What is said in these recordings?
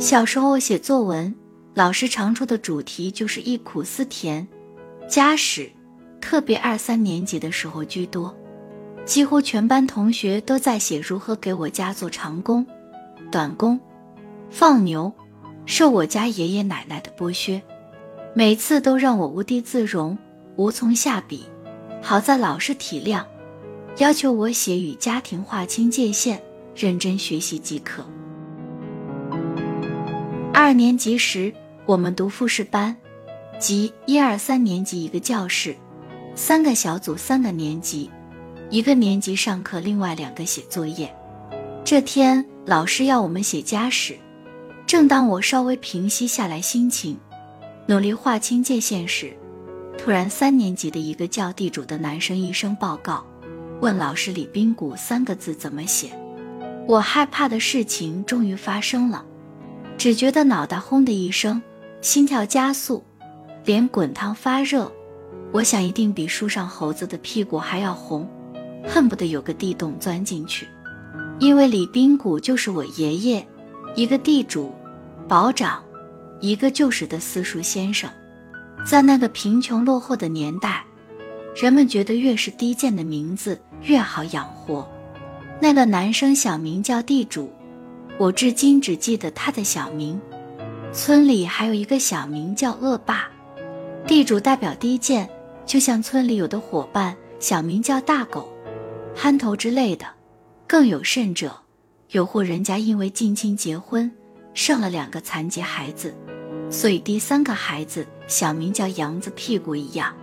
小时候写作文，老师常出的主题就是忆苦思甜、家史，特别二三年级的时候居多，几乎全班同学都在写如何给我家做长工、短工、放牛，受我家爷爷奶奶的剥削，每次都让我无地自容，无从下笔。好在老师体谅，要求我写与家庭划清界限，认真学习即可。二年级时，我们读复试班，即一二三年级一个教室，三个小组三个年级，一个年级上课，另外两个写作业。这天老师要我们写家史，正当我稍微平息下来心情，努力划清界限时，突然三年级的一个叫地主的男生一声报告，问老师“李冰谷”三个字怎么写。我害怕的事情终于发生了。只觉得脑袋轰的一声，心跳加速，脸滚烫发热。我想一定比书上猴子的屁股还要红，恨不得有个地洞钻进去。因为李冰谷就是我爷爷，一个地主、保长，一个旧时的私塾先生。在那个贫穷落后的年代，人们觉得越是低贱的名字越好养活。那个男生小名叫地主。我至今只记得他的小名，村里还有一个小名叫恶霸，地主代表低贱，就像村里有的伙伴小名叫大狗、憨头之类的。更有甚者，有户人家因为近亲结婚，生了两个残疾孩子，所以第三个孩子小名叫羊子屁股一样。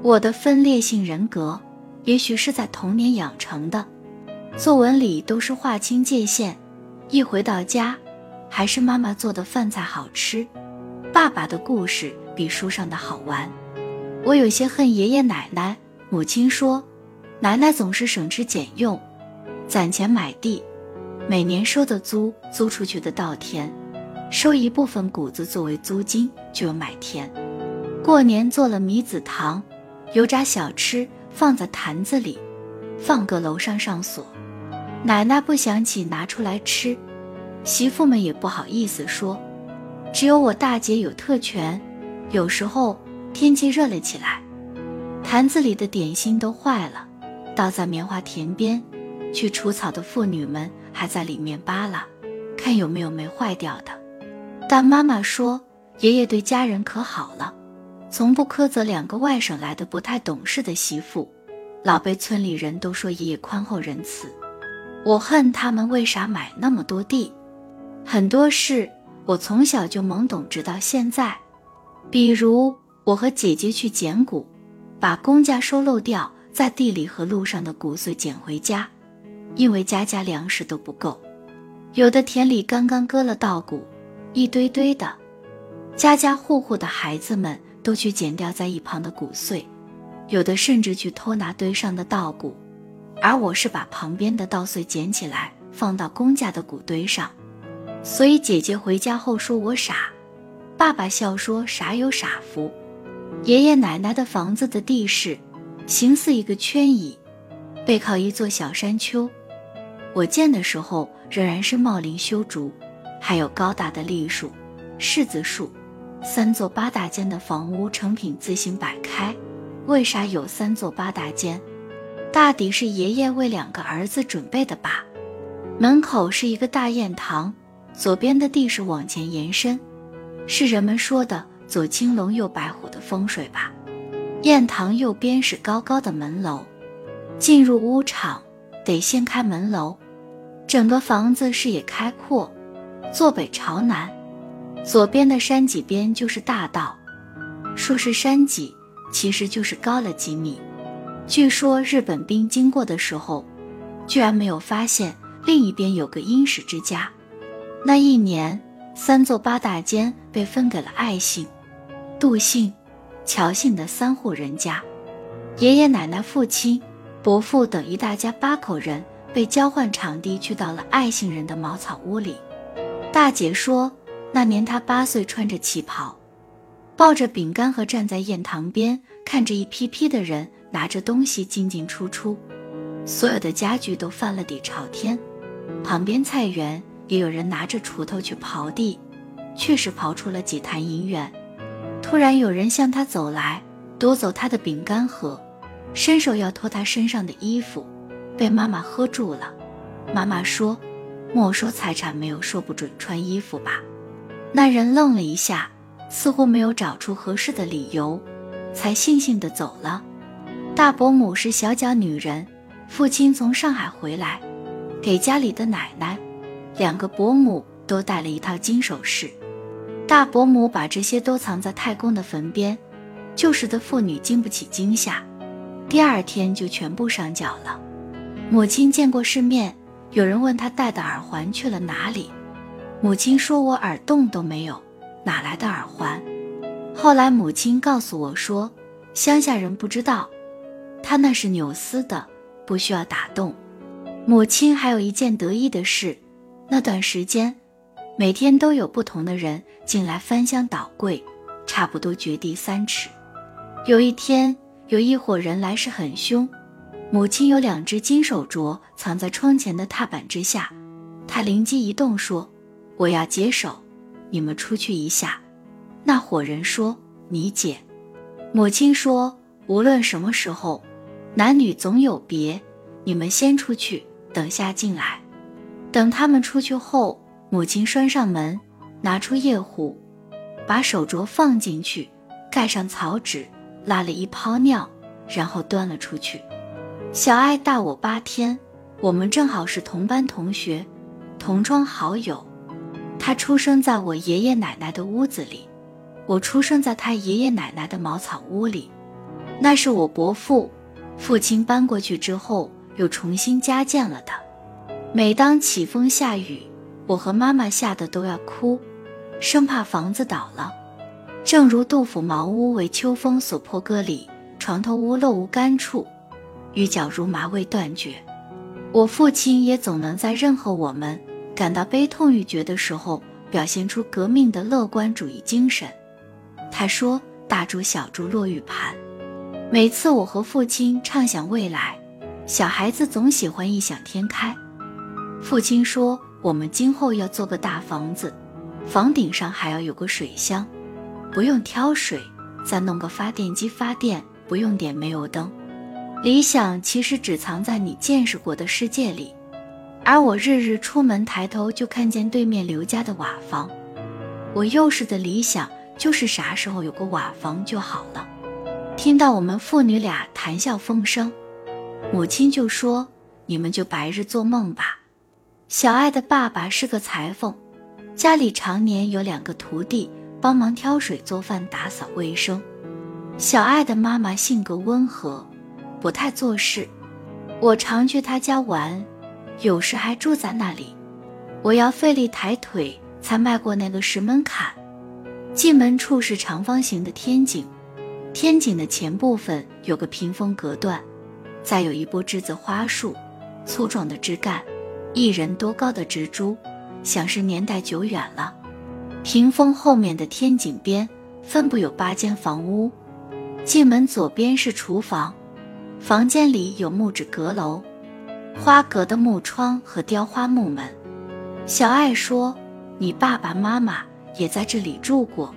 我的分裂性人格，也许是在童年养成的，作文里都是划清界限。一回到家，还是妈妈做的饭菜好吃，爸爸的故事比书上的好玩。我有些恨爷爷奶奶。母亲说，奶奶总是省吃俭用，攒钱买地，每年收的租租出去的稻田，收一部分谷子作为租金，就有买田。过年做了米子糖、油炸小吃，放在坛子里，放个楼上上锁。奶奶不想起拿出来吃，媳妇们也不好意思说，只有我大姐有特权。有时候天气热了起来，坛子里的点心都坏了，倒在棉花田边，去除草的妇女们还在里面扒拉，看有没有没坏掉的。但妈妈说，爷爷对家人可好了，从不苛责两个外省来的不太懂事的媳妇，老被村里人都说爷爷宽厚仁慈。我恨他们为啥买那么多地，很多事我从小就懵懂，直到现在。比如我和姐姐去捡谷，把公家收漏掉在地里和路上的谷穗捡回家，因为家家粮食都不够，有的田里刚刚割了稻谷，一堆堆的，家家户户的孩子们都去捡掉在一旁的谷穗，有的甚至去偷拿堆上的稻谷。而我是把旁边的稻穗捡起来放到公家的谷堆上，所以姐姐回家后说我傻，爸爸笑说傻有傻福。爷爷奶奶的房子的地势形似一个圈椅，背靠一座小山丘。我建的时候仍然是茂林修竹，还有高大的栗树、柿子树，三座八大间的房屋成品自行摆开。为啥有三座八大间？大抵是爷爷为两个儿子准备的吧。门口是一个大雁堂，左边的地势往前延伸，是人们说的左青龙右白虎的风水吧。雁堂右边是高高的门楼，进入屋场得先开门楼。整个房子视野开阔，坐北朝南，左边的山脊边就是大道。说是山脊，其实就是高了几米。据说日本兵经过的时候，居然没有发现另一边有个殷实之家。那一年，三座八大间被分给了爱姓、杜姓、乔姓的三户人家。爷爷奶奶、父亲、伯父等一大家八口人被交换场地，去到了爱姓人的茅草屋里。大姐说，那年她八岁，穿着旗袍，抱着饼干和站在雁堂边，看着一批批的人。拿着东西进进出出，所有的家具都翻了底朝天。旁边菜园也有人拿着锄头去刨地，确实刨出了几坛银元。突然有人向他走来，夺走他的饼干盒，伸手要脱他身上的衣服，被妈妈喝住了。妈妈说：“没收财产没有说不准穿衣服吧？”那人愣了一下，似乎没有找出合适的理由，才悻悻地走了。大伯母是小脚女人，父亲从上海回来，给家里的奶奶、两个伯母都带了一套金首饰。大伯母把这些都藏在太公的坟边，旧时的妇女经不起惊吓，第二天就全部上缴了。母亲见过世面，有人问她戴的耳环去了哪里，母亲说：“我耳洞都没有，哪来的耳环？”后来母亲告诉我说，乡下人不知道，他那是纽丝的，不需要打洞。母亲还有一件得意的事，那段时间。每天都有不同的人进来翻箱倒柜，差不多掘地三尺。有一天，有一伙人来势很凶。母亲有两只金手镯藏在窗前的踏板之下，她灵机一动说：“我要解手，你们出去一下。”那伙人说：“你解。”母亲说：“无论什么时候，男女总有别，你们先出去，等下进来。”等他们出去后。母亲拴上门，拿出夜壶，把手镯放进去，盖上草纸，拉了一泡尿，然后端了出去。小爱大我八天，我们正好是同班同学，同窗好友。他出生在我爷爷奶奶的屋子里，我出生在他爷爷奶奶的茅草屋里。那是我伯父，父亲搬过去之后又重新加建了的。每当起风下雨。我和妈妈吓得都要哭，生怕房子倒了。正如杜甫“茅屋为秋风所破歌”里“床头屋漏无干处，雨脚如麻未断绝”。我父亲也总能在任何我们感到悲痛欲绝的时候，表现出革命的乐观主义精神。他说：“大珠小珠落玉盘。”每次我和父亲畅想未来，小孩子总喜欢异想天开。父亲说。我们今后要做个大房子，房顶上还要有个水箱，不用挑水，再弄个发电机发电，不用点煤油灯。理想其实只藏在你见识过的世界里，而我日日出门抬头就看见对面刘家的瓦房。我幼时的理想就是啥时候有个瓦房就好了。听到我们父女俩谈笑风生，母亲就说：“你们就白日做梦吧。”小爱的爸爸是个裁缝，家里常年有两个徒弟帮忙挑水、做饭、打扫卫生。小爱的妈妈性格温和，不太做事。我常去他家玩，有时还住在那里。我要费力抬腿才迈过那个石门槛。进门处是长方形的天井，天井的前部分有个屏风隔断，再有一波栀子花树，粗壮的枝干。一人多高的植株，想是年代久远了。屏风后面的天井边分布有八间房屋，进门左边是厨房，房间里有木质阁楼，花格的木窗和雕花木门。小爱说：“你爸爸妈妈也在这里住过。”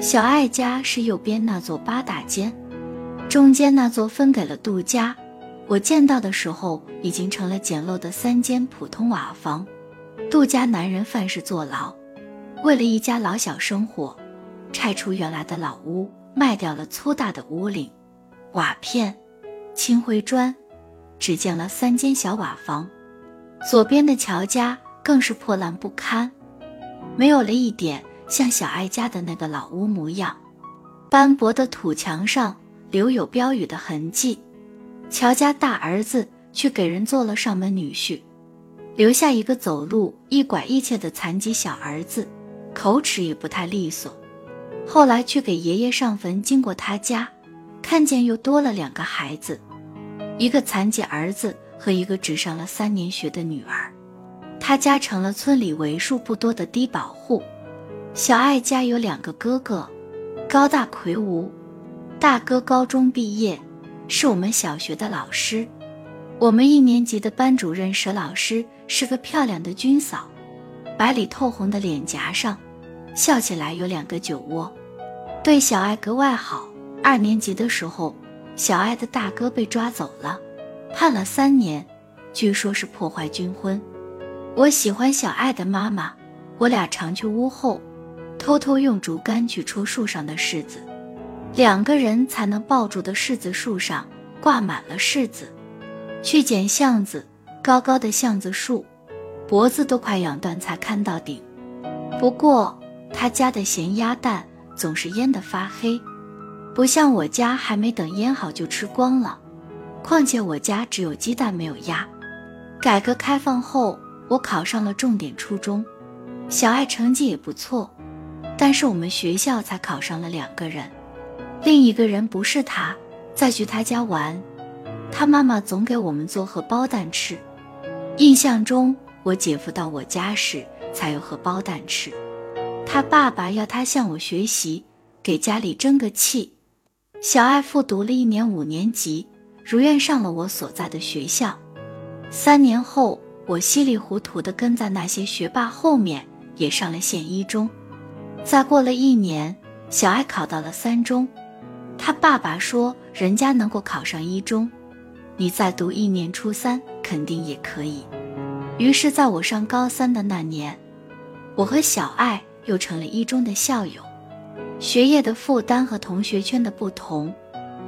小爱家是右边那座八大间，中间那座分给了杜家。我见到的时候，已经成了简陋的三间普通瓦房。杜家男人犯事坐牢，为了一家老小生活，拆除原来的老屋，卖掉了粗大的屋顶、瓦片、青灰砖，只建了三间小瓦房。左边的乔家更是破烂不堪，没有了一点像小爱家的那个老屋模样，斑驳的土墙上留有标语的痕迹。乔家大儿子去给人做了上门女婿，留下一个走路一拐一切的残疾小儿子，口齿也不太利索。后来去给爷爷上坟，经过他家，看见又多了两个孩子，一个残疾儿子和一个只上了三年学的女儿。他家成了村里为数不多的低保户。小爱家有两个哥哥，高大魁梧，大哥高中毕业。是我们小学的老师，我们一年级的班主任佘老师是个漂亮的军嫂，白里透红的脸颊上，笑起来有两个酒窝，对小爱格外好。二年级的时候，小爱的大哥被抓走了，判了三年，据说是破坏军婚。我喜欢小爱的妈妈，我俩常去屋后，偷偷用竹竿去戳树上的柿子，两个人才能抱住的柿子树上挂满了柿子。去捡橡子，高高的橡子树，脖子都快仰断才看到顶。不过他家的咸鸭蛋总是腌得发黑，不像我家还没等腌好就吃光了。况且我家只有鸡蛋没有鸭。改革开放后，我考上了重点初中，小爱成绩也不错，但是我们学校才考上了两个人，另一个人不是他，再去他家玩。他妈妈总给我们做荷包蛋吃，印象中我姐夫到我家时才有荷包蛋吃。他爸爸要他向我学习，给家里争个气。小爱复读了一年五年级，如愿上了我所在的学校。三年后，我稀里糊涂地跟在那些学霸后面，也上了县一中。再过了一年，小爱考到了三中。他爸爸说，人家能够考上一中。你再读一年初三，肯定也可以。于是，在我上高三的那年，我和小爱又成了一中的校友。学业的负担和同学圈的不同，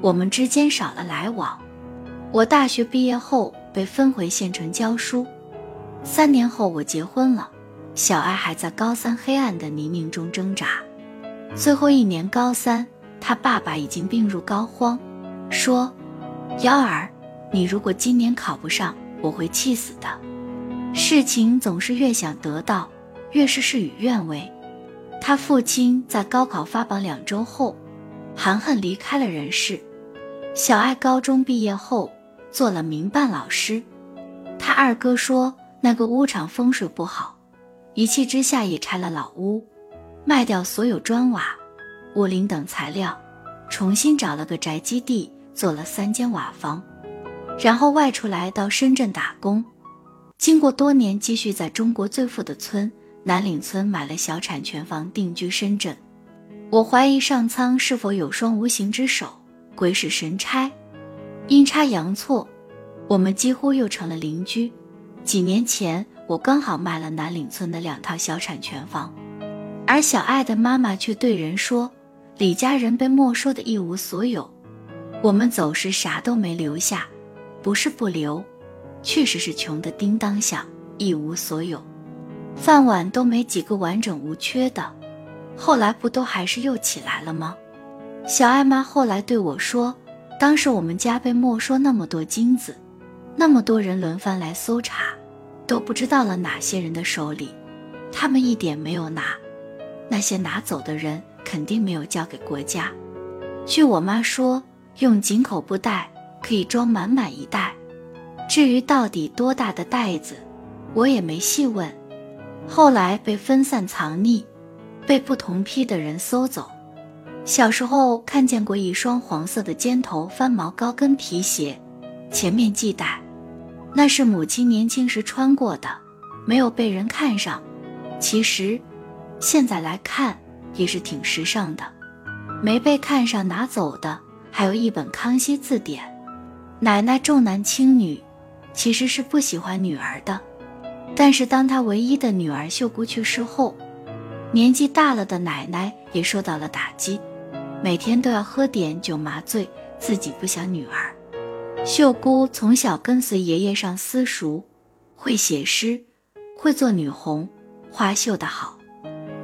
我们之间少了来往。我大学毕业后被分回县城教书，三年后我结婚了，小爱还在高三黑暗的泥泞中挣扎。最后一年高三，他爸爸已经病入膏肓，说：“幺儿。”你如果今年考不上，我会气死的。事情总是越想得到，越是事与愿违。他父亲在高考发榜两周后，含恨离开了人世。小爱高中毕业后做了民办老师。他二哥说那个屋场风水不好，一气之下也拆了老屋，卖掉所有砖瓦、屋顶等材料，重新找了个宅基地，做了三间瓦房。然后外出来到深圳打工，经过多年积蓄，在中国最富的村南岭村买了小产权房定居深圳。我怀疑上苍是否有双无形之手，鬼使神差，阴差阳错，我们几乎又成了邻居。几年前，我刚好卖了南岭村的两套小产权房，而小爱的妈妈却对人说，李家人被没收的一无所有，我们走时啥都没留下。不是不留，确实是穷的叮当响，一无所有，饭碗都没几个完整无缺的。后来不都还是又起来了吗？小艾妈后来对我说，当时我们家被没收那么多金子，那么多人轮番来搜查，都不知道了哪些人的手里，他们一点没有拿，那些拿走的人肯定没有交给国家。据我妈说，用井口布袋。可以装满满一袋，至于到底多大的袋子，我也没细问。后来被分散藏匿，被不同批的人搜走。小时候看见过一双黄色的尖头翻毛高跟皮鞋，前面系带，那是母亲年轻时穿过的，没有被人看上。其实，现在来看也是挺时尚的。没被看上拿走的，还有一本《康熙字典》。奶奶重男轻女，其实是不喜欢女儿的。但是当她唯一的女儿秀姑去世后，年纪大了的奶奶也受到了打击，每天都要喝点酒麻醉，自己不想女儿。秀姑从小跟随爷爷上私塾，会写诗，会做女红，花绣得好，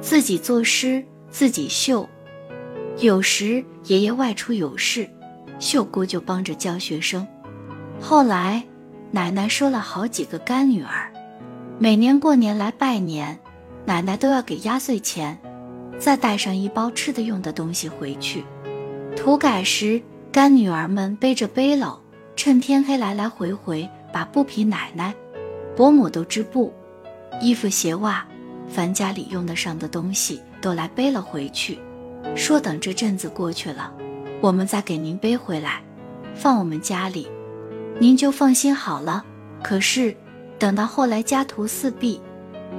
自己作诗，自己绣。有时爷爷外出有事。秀姑就帮着教学生，后来奶奶收了好几个干女儿，每年过年来拜年，奶奶都要给压岁钱，再带上一包吃的用的东西回去。土改时，干女儿们背着背篓，趁天黑来来回回把布匹奶奶、伯母都织布，衣服鞋袜，凡家里用得上的东西都来背了回去，说等这阵子过去了。我们再给您背回来，放我们家里，您就放心好了。可是，等到后来家徒四壁，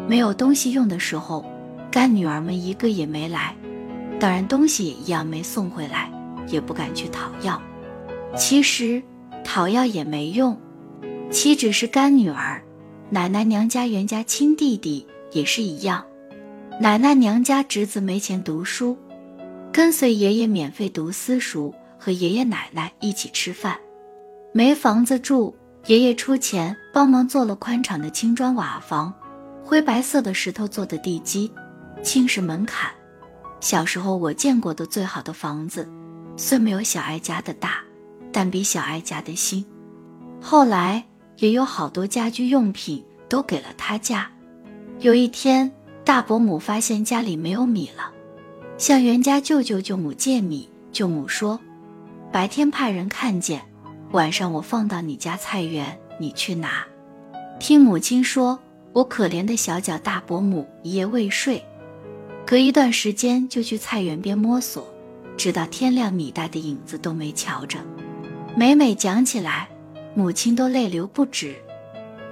没有东西用的时候，干女儿们一个也没来，当然东西也一样没送回来，也不敢去讨要。其实讨要也没用，岂止是干女儿，奶奶娘家袁家亲弟弟也是一样。奶奶娘家侄子没钱读书，跟随爷爷免费读私塾，和爷爷奶奶一起吃饭。没房子住，爷爷出钱帮忙做了宽敞的青砖瓦房，灰白色的石头做的地基，青石门槛。小时候我见过的最好的房子，虽没有小艾家的大，但比小艾家的新。后来也有好多家居用品都给了他家。有一天。大伯母发现家里没有米了，向袁家舅舅舅母借米。舅母说：“白天派人看见，晚上我放到你家菜园，你去拿。”听母亲说，我可怜的小脚大伯母一夜未睡，隔一段时间就去菜园边摸索，直到天亮，米袋的影子都没瞧着。每每讲起来，母亲都泪流不止。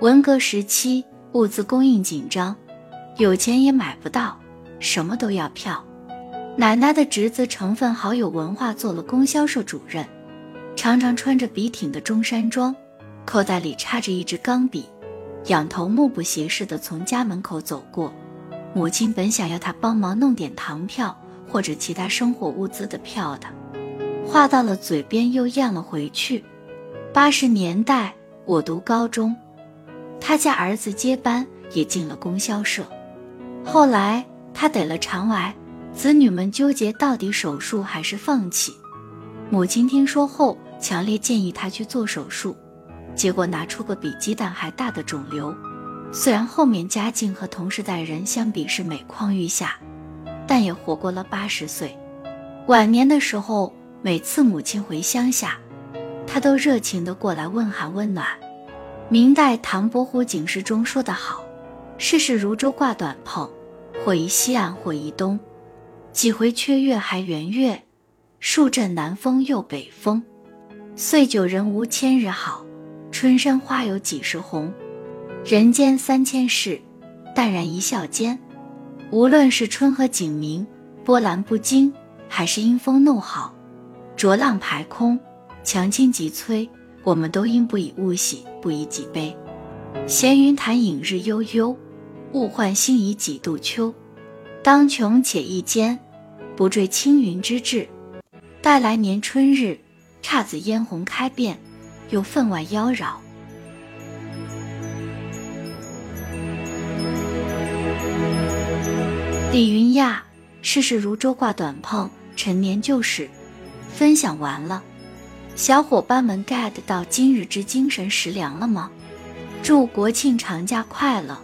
文革时期，物资供应紧张。有钱也买不到，什么都要票。奶奶的侄子成分好有文化，做了供销社主任，常常穿着笔挺的中山装，口袋里插着一支钢笔，仰头目不斜视地从家门口走过。母亲本想要他帮忙弄点糖票或者其他生活物资的票的，话到了嘴边又咽了回去。八十年代我读高中，他家儿子接班也进了供销社。后来他得了肠癌，子女们纠结到底手术还是放弃。母亲听说后，强烈建议他去做手术，结果拿出个比鸡蛋还大的肿瘤。虽然后面家境和同时代人相比是每况愈下，但也活过了八十岁。晚年的时候，每次母亲回乡下，他都热情地过来问寒问暖。明代唐伯虎警示中说得好。世事如舟挂短篷，或移西岸，或移东。几回缺月还圆月，数阵南风又北风。岁久人无千日好，春山花有几时红。人间三千事，淡然一笑间。无论是春和景明，波澜不惊，还是阴风怒号，浊浪排空，强倾急摧，我们都应不以物喜，不以己悲。闲云潭影日悠悠。物换星移几度秋，当穷且益坚，不坠青云之志。待来年春日，姹紫嫣红开遍，又分外妖娆。李云亚，世事如舟挂短篷，陈年旧事分享完了，小伙伴们 get 到今日之精神食粮了吗？祝国庆长假快乐